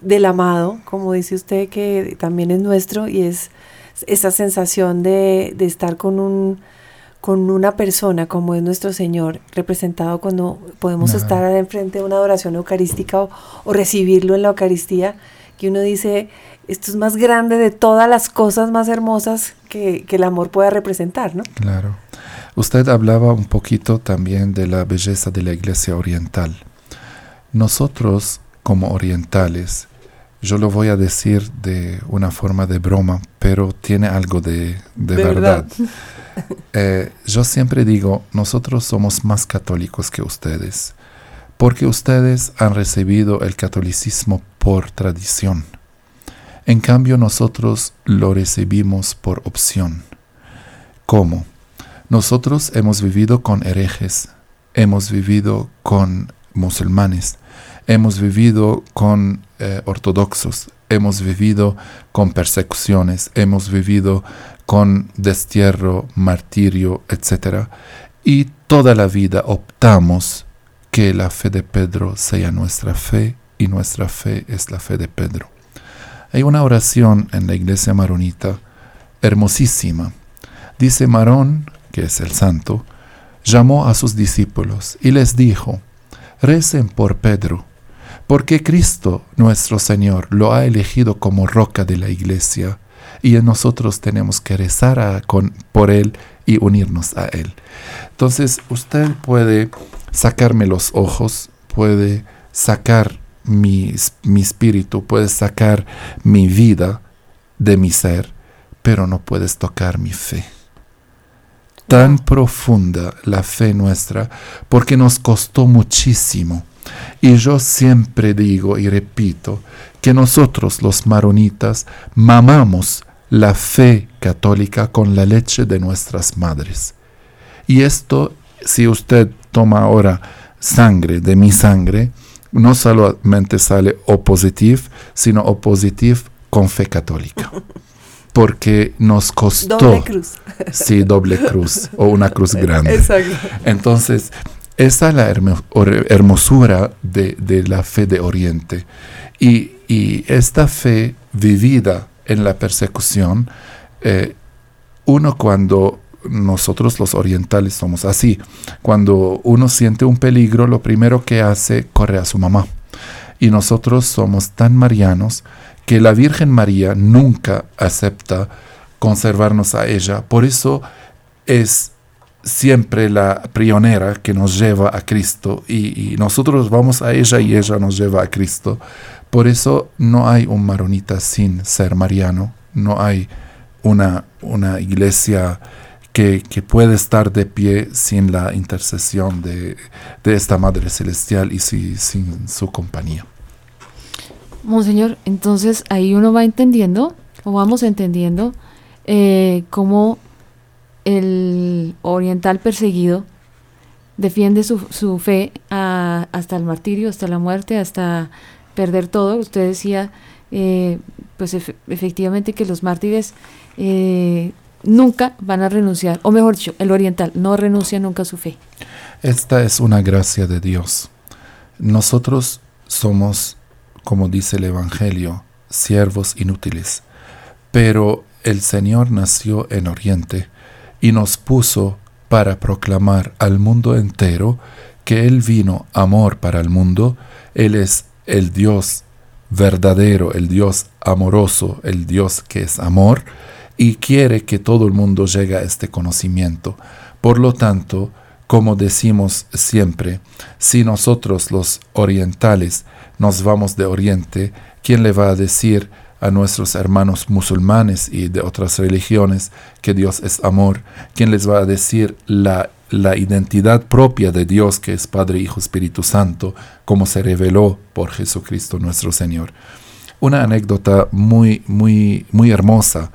del amado, como dice usted, que también es nuestro y es esa sensación de, de estar con un con una persona como es nuestro Señor, representado cuando podemos Ajá. estar enfrente de una adoración eucarística o, o recibirlo en la Eucaristía, que uno dice, esto es más grande de todas las cosas más hermosas que, que el amor pueda representar, ¿no? Claro. Usted hablaba un poquito también de la belleza de la iglesia oriental. Nosotros, como orientales, yo lo voy a decir de una forma de broma, pero tiene algo de, de De verdad. verdad. Eh, yo siempre digo, nosotros somos más católicos que ustedes, porque ustedes han recibido el catolicismo por tradición. En cambio, nosotros lo recibimos por opción. ¿Cómo? Nosotros hemos vivido con herejes, hemos vivido con musulmanes, hemos vivido con eh, ortodoxos, hemos vivido con persecuciones, hemos vivido con destierro, martirio, etc. Y toda la vida optamos que la fe de Pedro sea nuestra fe y nuestra fe es la fe de Pedro. Hay una oración en la iglesia maronita hermosísima. Dice Marón, que es el santo, llamó a sus discípulos y les dijo, recen por Pedro, porque Cristo nuestro Señor lo ha elegido como roca de la iglesia y nosotros tenemos que rezar a- con, por Él y unirnos a Él. Entonces usted puede sacarme los ojos, puede sacar mi, mi espíritu, puede sacar mi vida de mi ser, pero no puedes tocar mi fe. Tan profunda la fe nuestra, porque nos costó muchísimo. Y yo siempre digo y repito que nosotros los maronitas mamamos la fe católica con la leche de nuestras madres. Y esto, si usted toma ahora sangre de mi sangre, no solamente sale O positivo, sino O positivo con fe católica. Porque nos costó. Doble cruz. Sí, doble cruz o una cruz grande. Exacto. Entonces, esa es la hermosura de, de la fe de Oriente. Y, y esta fe vivida en la persecución, eh, uno cuando nosotros los orientales somos así. Cuando uno siente un peligro, lo primero que hace, corre a su mamá. Y nosotros somos tan marianos que la Virgen María nunca acepta conservarnos a ella. Por eso es siempre la pionera que nos lleva a Cristo y, nosotros vamos a ella y ella nos lleva a Cristo. Por eso no hay un maronita sin ser mariano, no hay una, una iglesia que, que, puede estar de pie sin la intercesión de, de esta Madre Celestial y si, sin su compañía. Monseñor, entonces ahí uno va entendiendo, o vamos entendiendo, eh, cómo el oriental perseguido defiende su, su fe hasta el martirio, hasta la muerte, hasta perder todo. Usted decía, eh, pues ef efectivamente que los mártires eh, nunca van a renunciar, o mejor dicho, el oriental no renuncia nunca a su fe. Esta es una gracia de Dios. Nosotros somos, como dice el Evangelio, siervos inútiles, pero el Señor nació en Oriente y nos puso para proclamar al mundo entero que Él vino amor para el mundo, Él es el Dios verdadero, el Dios amoroso, el Dios que es amor, y quiere que todo el mundo llegue a este conocimiento. Por lo tanto, como decimos siempre, si nosotros los orientales nos vamos de Oriente, ¿quién le va a decir a nuestros hermanos musulmanes y de otras religiones que Dios es amor? ¿Quién les va a decir la, la identidad propia de Dios que es Padre, Hijo, Espíritu Santo, como se reveló por Jesucristo nuestro Señor? Una anécdota muy, muy, muy hermosa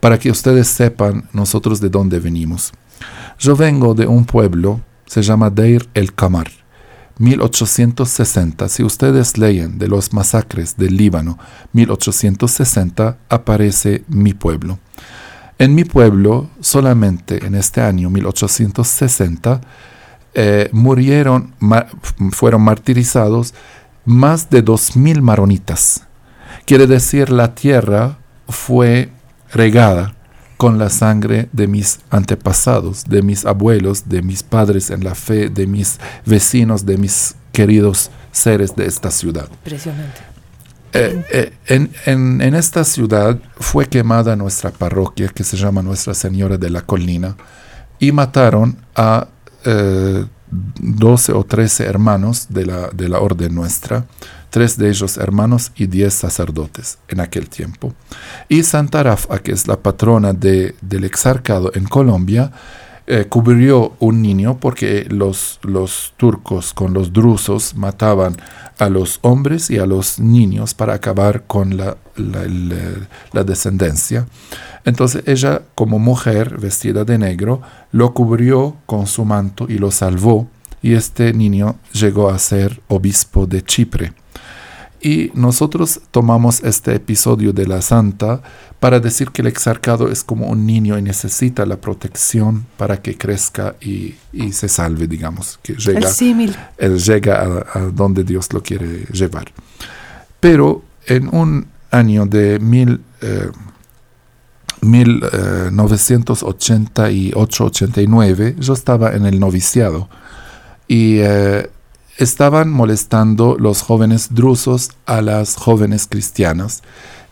para que ustedes sepan nosotros de dónde venimos. Yo vengo de un pueblo, se llama Deir el Kamar. 1860, si ustedes leen de los masacres del Líbano, 1860 aparece mi pueblo. En mi pueblo, solamente en este año 1860, eh, murieron, fueron martirizados más de 2.000 maronitas. Quiere decir, la tierra fue regada con la sangre de mis antepasados, de mis abuelos, de mis padres en la fe, de mis vecinos, de mis queridos seres de esta ciudad. Impresionante. Eh, eh, en, en, en, esta ciudad fue quemada nuestra parroquia que se llama Nuestra Señora de la Colina y mataron a eh, 12 o 13 hermanos de la, de la orden nuestra, tres de ellos hermanos y diez sacerdotes en aquel tiempo. Y Santa Rafa, que es la patrona de, del exarcado en Colombia, eh, cubrió un niño porque los, los turcos con los drusos mataban a los hombres y a los niños para acabar con la, la, la, la descendencia. Entonces ella, como mujer vestida de negro, lo cubrió con su manto y lo salvó, y este niño llegó a ser obispo de Chipre. Y nosotros tomamos este episodio de la santa para decir que el exarcado es como un niño y necesita la protección para que crezca y, y se salve, digamos, que llega, él llega a, a, donde Dios lo quiere llevar. Pero en un año de mil, eh, 1988-89 yo estaba en el noviciado y eh, estaban molestando los jóvenes drusos a las jóvenes cristianas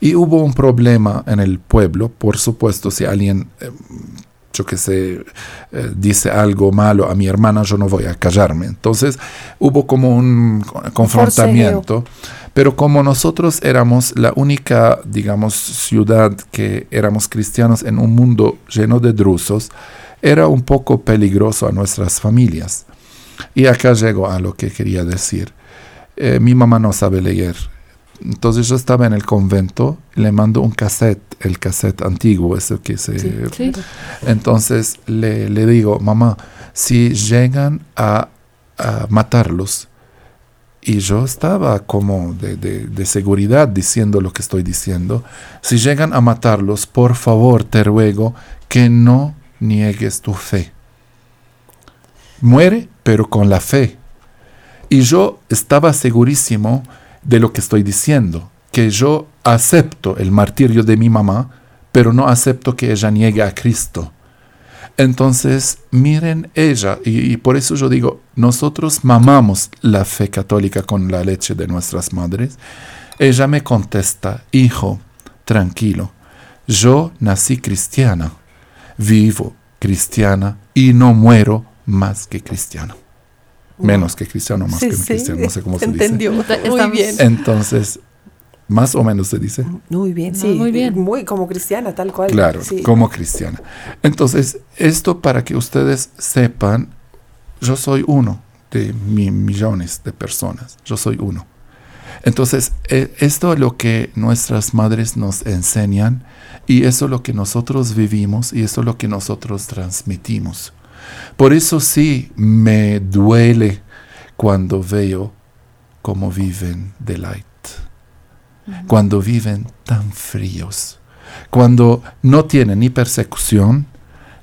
y hubo un problema en el pueblo, por supuesto, si alguien, eh, yo que sé, eh, dice algo malo a mi hermana, yo no voy a callarme. Entonces hubo como un confrontamiento, pero como nosotros éramos la única, digamos, ciudad que éramos cristianos en un mundo lleno de drusos, era un poco peligroso a nuestras familias. Y acá llego a lo que quería decir. Eh, mi mamá no sabe leer. Entonces yo estaba en el convento, le mando un cassette, el cassette antiguo, ese que se... Sí, sí. Entonces le, le, digo, mamá, si llegan a, a, matarlos, y yo estaba como de, de, de seguridad diciendo lo que estoy diciendo, si llegan a matarlos, por favor te ruego que no niegues tu fe muere, pero con la fe. Y yo estaba segurísimo de lo que estoy diciendo, que yo acepto el martirio de mi mamá, pero no acepto que ella niegue a Cristo. Entonces, miren ella, y, por eso yo digo, nosotros mamamos la fe católica con la leche de nuestras madres. Ella me contesta, hijo, tranquilo, yo nací cristiana, vivo cristiana y no muero más que cristiano. Menos que cristiano, más Sí, que sí, cristiano, no sé cómo se entendió. dice. Muy bien. Entonces, más o menos se dice. Muy bien, No, sí. muy bien. Muy como cristiana, tal cual. Claro, sí. como cristiana. Entonces, esto para que ustedes sepan, yo soy uno de mi- millones de personas, yo soy uno. Entonces, eh, esto es lo que nuestras madres nos enseñan y eso es lo que nosotros vivimos y eso es lo que nosotros transmitimos. Por eso sí me duele cuando veo cómo viven de light, cuando viven tan fríos, cuando no tienen ni persecución,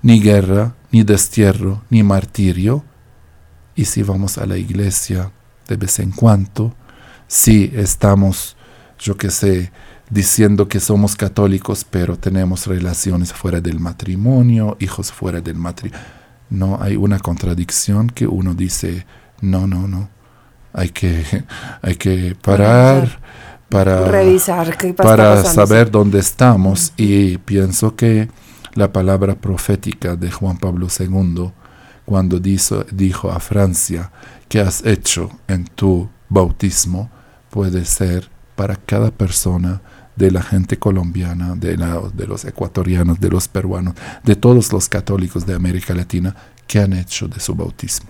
ni guerra, ni destierro, ni martirio. Y si vamos a la iglesia de vez en cuando, si estamos, yo qué sé, diciendo que somos católicos, pero tenemos relaciones fuera del matrimonio, hijos fuera del matrimonio. No hay una contradicción que uno dice, no, no, no. Hay que, hay que parar para, Revisar qué para pasando, saber dónde estamos. Y pienso que la palabra profética de Juan Pablo II, cuando dijo, dijo a Francia, que has hecho en tu bautismo, puede ser para cada persona de la gente colombiana, de, la- de los ecuatorianos, de los peruanos, de todos los católicos de América Latina que han hecho de su bautismo.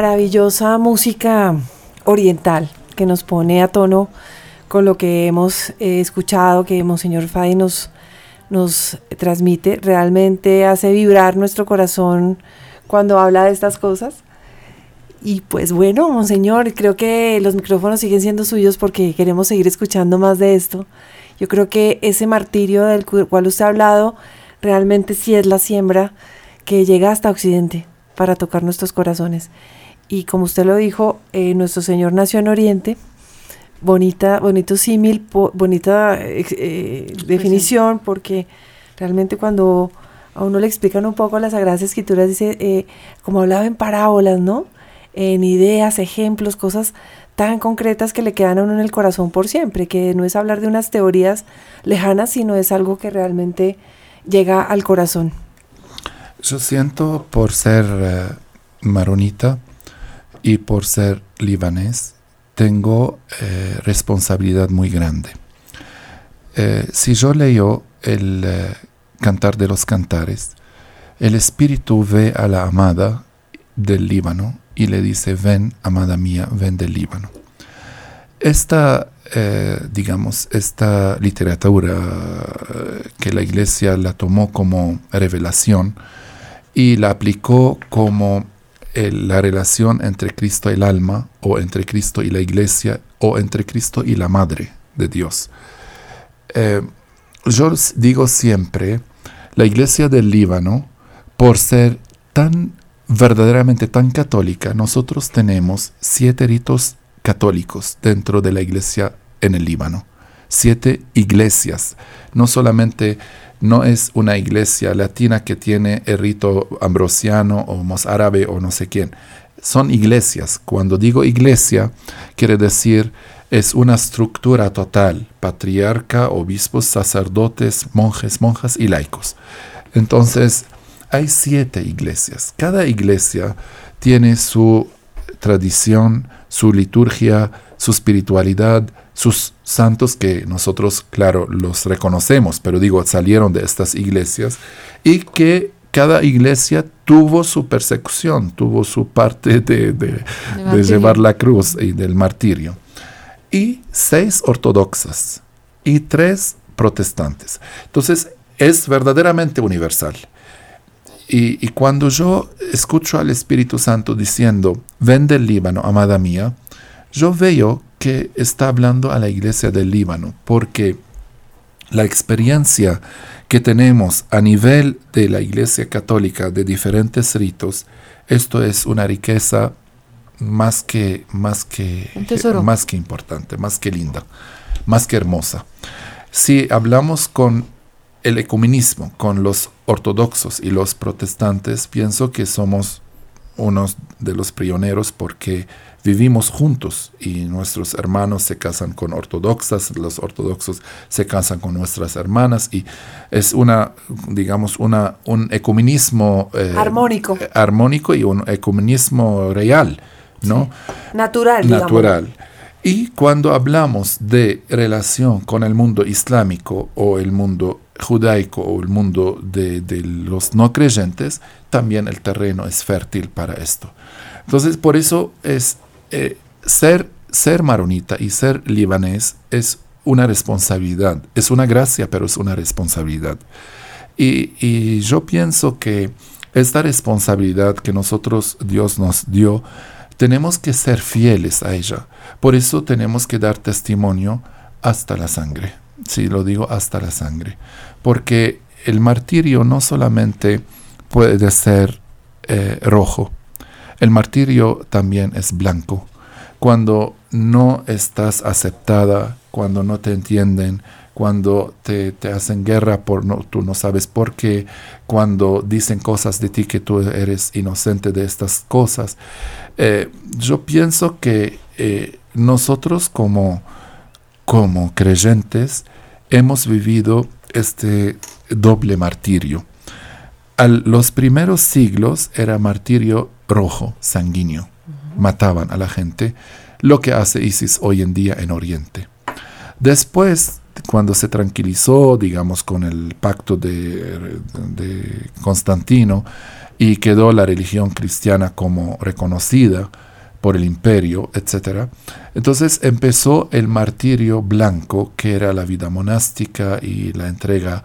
Maravillosa música oriental que nos pone a tono con lo que hemos eh, escuchado, que Monseñor Fadi nos, nos transmite. Realmente hace vibrar nuestro corazón cuando habla de estas cosas. Y pues bueno, Monseñor, creo que los micrófonos siguen siendo suyos porque queremos seguir escuchando más de esto. Yo creo que ese martirio del cu- cual usted ha hablado realmente sí es la siembra que llega hasta Occidente para tocar nuestros corazones. Y como usted lo dijo, eh, nuestro Señor nació en Oriente. Bonita, bonito símil, po- bonita eh, eh, definición, porque realmente cuando a uno le explican un poco las Sagradas Escrituras, dice, eh, como hablaba en parábolas, ¿no? En ideas, ejemplos, cosas tan concretas que le quedan a uno en el corazón por siempre, que no es hablar de unas teorías lejanas, sino es algo que realmente llega al corazón. Yo siento por ser eh, maronita y por ser libanés, tengo eh, responsabilidad muy grande. Eh, si yo leo el eh, Cantar de los Cantares, el Espíritu ve a la amada del Líbano y le dice, ven, amada mía, ven del Líbano. Esta, digamos, esta literatura que la iglesia la tomó como revelación y la aplicó como la relación entre Cristo y el alma, o entre Cristo y la iglesia, o entre Cristo y la madre de Dios. Eh, yo digo siempre, la iglesia del Líbano, por ser tan verdaderamente tan católica, nosotros tenemos siete ritos católicos dentro de la iglesia en el Líbano. Siete iglesias. No solamente no es una iglesia latina que tiene el rito ambrosiano o mozárabe o no sé quién. Son iglesias. Cuando digo iglesia, quiere decir es una estructura total, patriarca, obispos, sacerdotes, monjes, monjas y laicos. Entonces, hay siete iglesias. Cada iglesia tiene su tradición, su liturgia, su espiritualidad, sus santos que nosotros, claro, los reconocemos, pero digo, salieron de estas iglesias y que cada iglesia tuvo su persecución, tuvo su parte de, de- llevar la cruz y del martirio. Y seis ortodoxas. y tres protestantes. Entonces, es verdaderamente universal. Y, y, cuando yo escucho al Espíritu Santo diciendo, ven del Líbano, amada mía, yo veo que está hablando a la iglesia del Líbano, porque la experiencia que tenemos a nivel de la iglesia católica de diferentes ritos, esto es una riqueza más que, más que, más que importante, más que linda, más que hermosa. Si hablamos con el ecumenismo, con los ortodoxos y los protestantes, pienso que somos unos de los pioneros porque vivimos juntos y nuestros hermanos se casan con ortodoxas, los ortodoxos se casan con nuestras hermanas y es una, digamos, una, un ecumenismo eh, armónico. armónico y un ecumenismo real, ¿no? Natural. Natural. Y cuando hablamos de relación con el mundo islámico o el mundo judaico o el mundo de, de los no creyentes, también el terreno es fértil para esto. Entonces, por eso es eh, ser, ser maronita y ser libanés es una responsabilidad, es una gracia, pero es una responsabilidad. Y, yo pienso que esta responsabilidad que nosotros, Dios nos dio, tenemos que ser fieles a ella. Por eso tenemos que dar testimonio hasta la sangre. Sí, lo digo hasta la sangre. Porque el martirio no solamente puede ser eh, rojo, el martirio también es blanco. Cuando no estás aceptada, cuando no te entienden, cuando te, hacen guerra por no, tú no sabes por qué, cuando dicen cosas de ti que tú eres inocente de estas cosas. Eh, yo pienso que eh, nosotros como, como creyentes hemos vivido este doble martirio. A los primeros siglos era martirio rojo, sanguíneo. Mataban a la gente, lo que hace ISIS hoy en día en Oriente. Después, cuando se tranquilizó, digamos, con el pacto de, Constantino y quedó la religión cristiana como reconocida, por el imperio, etc. Entonces empezó el martirio blanco, que era la vida monástica y la entrega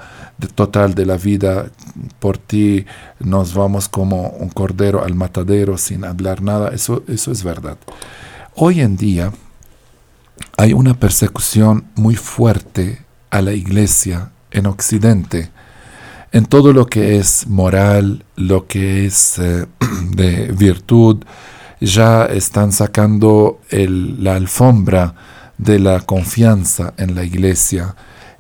total de la vida. Por ti nos vamos como un cordero al matadero sin hablar nada. Eso, eso es verdad. Hoy en día hay una persecución muy fuerte a la iglesia en Occidente en todo lo que es moral, lo que es eh, de virtud, ya están sacando la alfombra de la confianza en la iglesia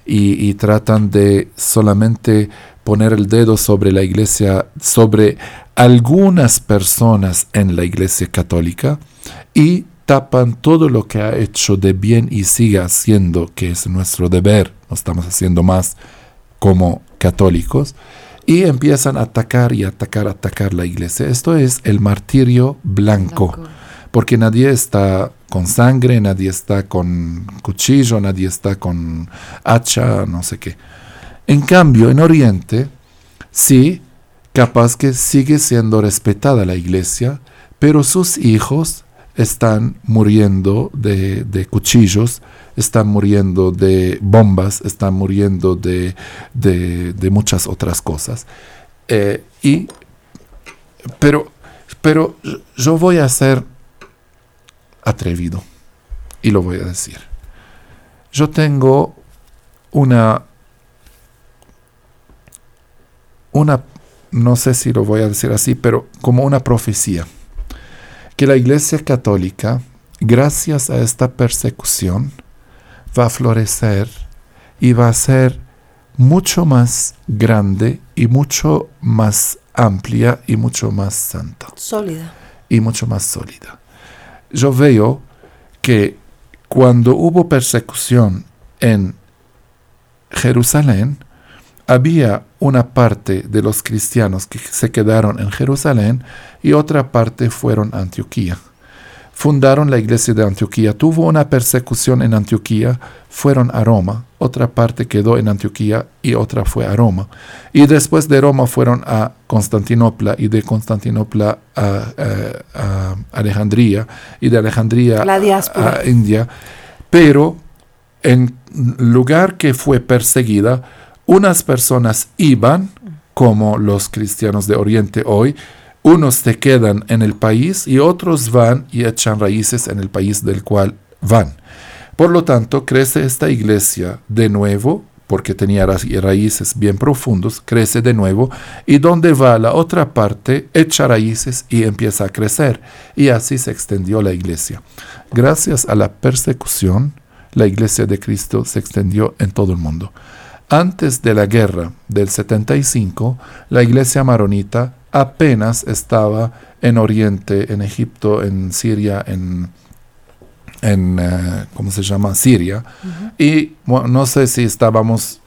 y, tratan de solamente poner el dedo sobre la iglesia, sobre algunas personas en la iglesia católica y tapan todo lo que ha hecho de bien y sigue haciendo, que es nuestro deber, no estamos haciendo más como católicos, y empiezan a atacar y atacar, atacar la iglesia. Esto es el martirio blanco, porque nadie está con sangre, nadie está con cuchillo, nadie está con hacha, no sé qué. En cambio, en Oriente, sí, capaz que sigue siendo respetada la iglesia, pero sus hijos están muriendo de, de cuchillos, están muriendo de bombas, están muriendo de, de, muchas otras cosas. Eh, y, pero, pero yo voy a ser atrevido y lo voy a decir. Yo tengo una, una, no sé si lo voy a decir así, pero como una profecía, que la Iglesia Católica, gracias a esta persecución, va a florecer y va a ser mucho más grande y mucho más amplia y mucho más santa. Sólida. Y mucho más sólida. Yo veo que cuando hubo persecución en Jerusalén, había una parte de los cristianos que se quedaron en Jerusalén y otra parte fueron a Antioquía fundaron la iglesia de Antioquía. Tuvo una persecución en Antioquía, fueron a Roma, otra parte quedó en Antioquía y otra fue a Roma. Y después de Roma fueron a Constantinopla y de Constantinopla a, Alejandría y de Alejandría a India. Pero en, lugar que fue perseguida, unas personas iban, como los cristianos de Oriente hoy, unos se quedan en el país y otros van y echan raíces en el país del cual van. Por lo tanto, crece esta iglesia de nuevo, porque tenía raíces bien profundos, crece de nuevo, y donde va la otra parte, echa raíces y empieza a crecer. Y así se extendió la iglesia. Gracias a la persecución, la iglesia de Cristo se extendió en todo el mundo. Antes de la guerra del 75, la iglesia maronita apenas estaba en Oriente, en Egipto, en Siria, en, en eh, ¿cómo se llama? Siria. Y no sé si estábamos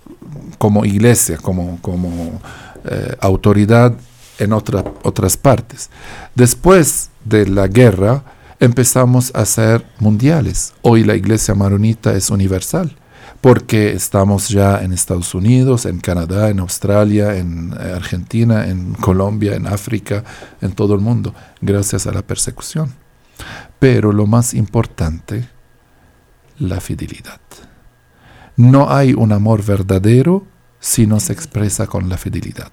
como iglesia, como, como eh, autoridad en otras partes. Después de la guerra empezamos a ser mundiales. Hoy la iglesia maronita es universal porque estamos ya en Estados Unidos, en Canadá, en Australia, en eh, Argentina, en Colombia, en África, en todo el mundo, gracias a la persecución. Pero lo más importante, la fidelidad. No hay un amor verdadero si no se expresa con la fidelidad.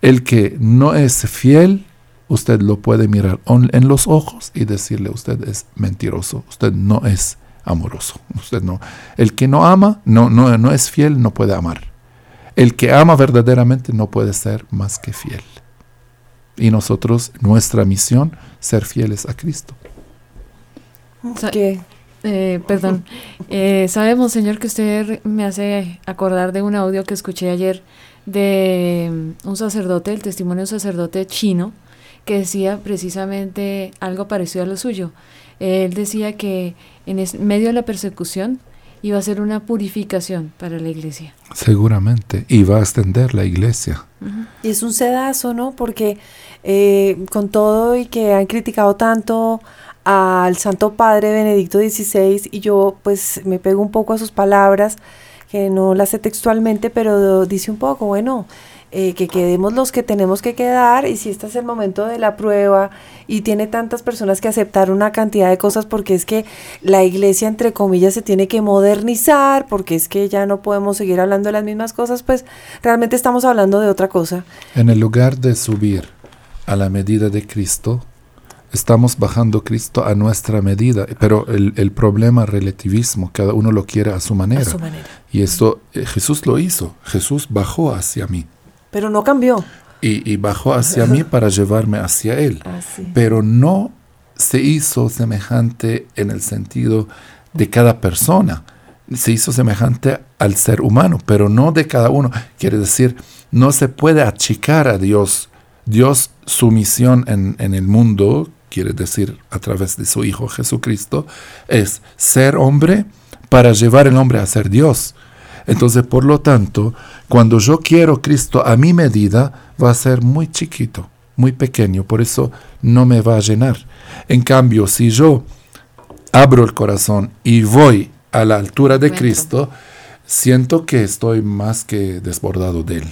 El que no es fiel, usted lo puede mirar en los ojos y decirle, usted es mentiroso, usted no es amoroso. Usted no. El que no ama, no, no, no es fiel, no puede amar. El que ama verdaderamente no puede ser más que fiel. Y nosotros, nuestra misión, ser fieles a Cristo. Eh, perdón. Eh, sabemos, Señor, que usted me hace acordar de un audio que escuché ayer de mm, un sacerdote, el testimonio de un sacerdote chino, que decía precisamente algo parecido a lo suyo. Él decía que en medio de la persecución iba a ser una purificación para la iglesia. Seguramente, y va a extender la iglesia. Y es un sedazo, ¿no? Porque eh, con todo y que han criticado tanto al Santo Padre Benedicto XVI, y yo pues me pego un poco a sus palabras, que no las sé textualmente, pero dice un poco, bueno, eh, que quedemos los que tenemos que quedar y si este es el momento de la prueba y tiene tantas personas que aceptar una cantidad de cosas porque es que la iglesia entre comillas se tiene que modernizar porque es que ya no podemos seguir hablando de las mismas cosas pues realmente estamos hablando de otra cosa en el lugar de subir a la medida de Cristo estamos bajando Cristo a nuestra medida, pero el, el, problema relativismo, cada uno lo quiere a su manera. A su manera. Y esto eh, Jesús lo hizo, Jesús bajó hacia mí. Pero no cambió. Y, bajó hacia mí para llevarme hacia Él. Ah, Pero no se hizo semejante en el sentido de cada persona. Se hizo semejante al ser humano, pero no de cada uno. Quiere decir, no se puede achicar a Dios. Dios, su misión en, en el mundo, quiere decir a través de su Hijo Jesucristo, es ser hombre para llevar el hombre a ser Dios. Entonces, por lo tanto, cuando yo quiero Cristo a mi medida, va a ser muy chiquito, muy pequeño, por eso no me va a llenar. En cambio, si yo abro el corazón y voy a la altura de Cristo, siento que estoy más que desbordado de Él,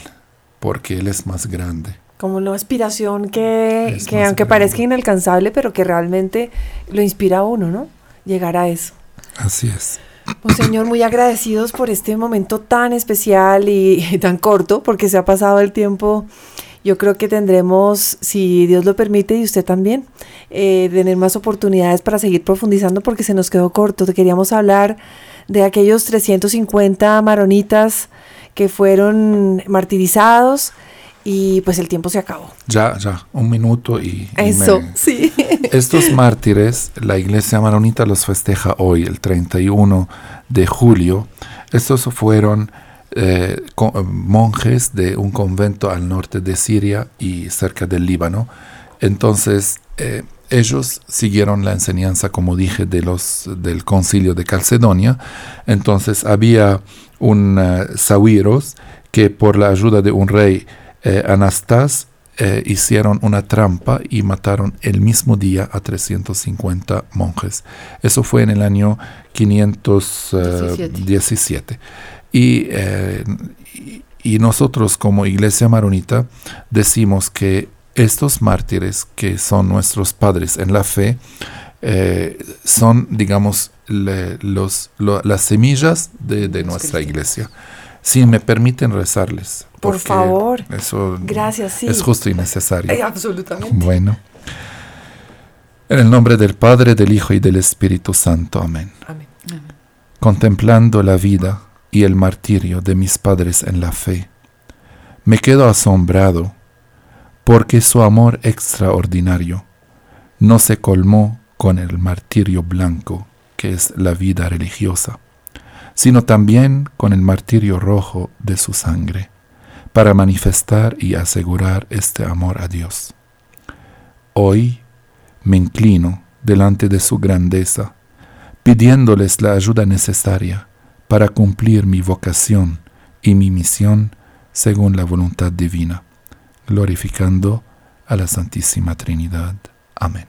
porque Él es más grande. Como una aspiración que, que aunque parezca inalcanzable, pero que realmente lo inspira a uno, ¿no? Llegar a eso. Así es. Pues Señor, muy agradecidos por este momento tan especial y, tan corto, porque se ha pasado el tiempo. Yo creo que tendremos, si Dios lo permite y usted también, eh, tener más oportunidades para seguir profundizando porque se nos quedó corto. Queríamos hablar de aquellos 350 maronitas que fueron martirizados y pues el tiempo se acabó. Ya, ya, un minuto y... Eso, sí. Estos mártires, la iglesia maronita los festeja hoy, el 31 de julio. Estos fueron eh, monjes de un convento al norte de Siria y cerca del Líbano. Entonces, eh, ellos siguieron la enseñanza, como dije, de los, del concilio de Calcedonia. Entonces, había un uh, que por la ayuda de un rey eh, Anastas eh, hicieron una trampa y mataron el mismo día a 350 monjes. Eso fue en el año 517. Eh, y, y, nosotros como Iglesia Maronita decimos que estos mártires, que son nuestros padres en la fe, eh, son, digamos, le- los, lo- las semillas de, de nuestra iglesia. Si me permiten rezarles. Por favor. Eso Gracias, sí. es justo y necesario. Eh, absolutamente. Bueno. En el nombre del Padre, del Hijo y del Espíritu Santo. Amén. Amén. Contemplando la vida y el martirio de mis padres en la fe, me quedo asombrado porque su amor extraordinario no se colmó con el martirio blanco, que es la vida religiosa, sino también con el martirio rojo de su sangre, para manifestar y asegurar este amor a Dios. Hoy me inclino delante de su grandeza, pidiéndoles la ayuda necesaria para cumplir mi vocación y mi misión según la voluntad divina, glorificando a la Santísima Trinidad. Amén.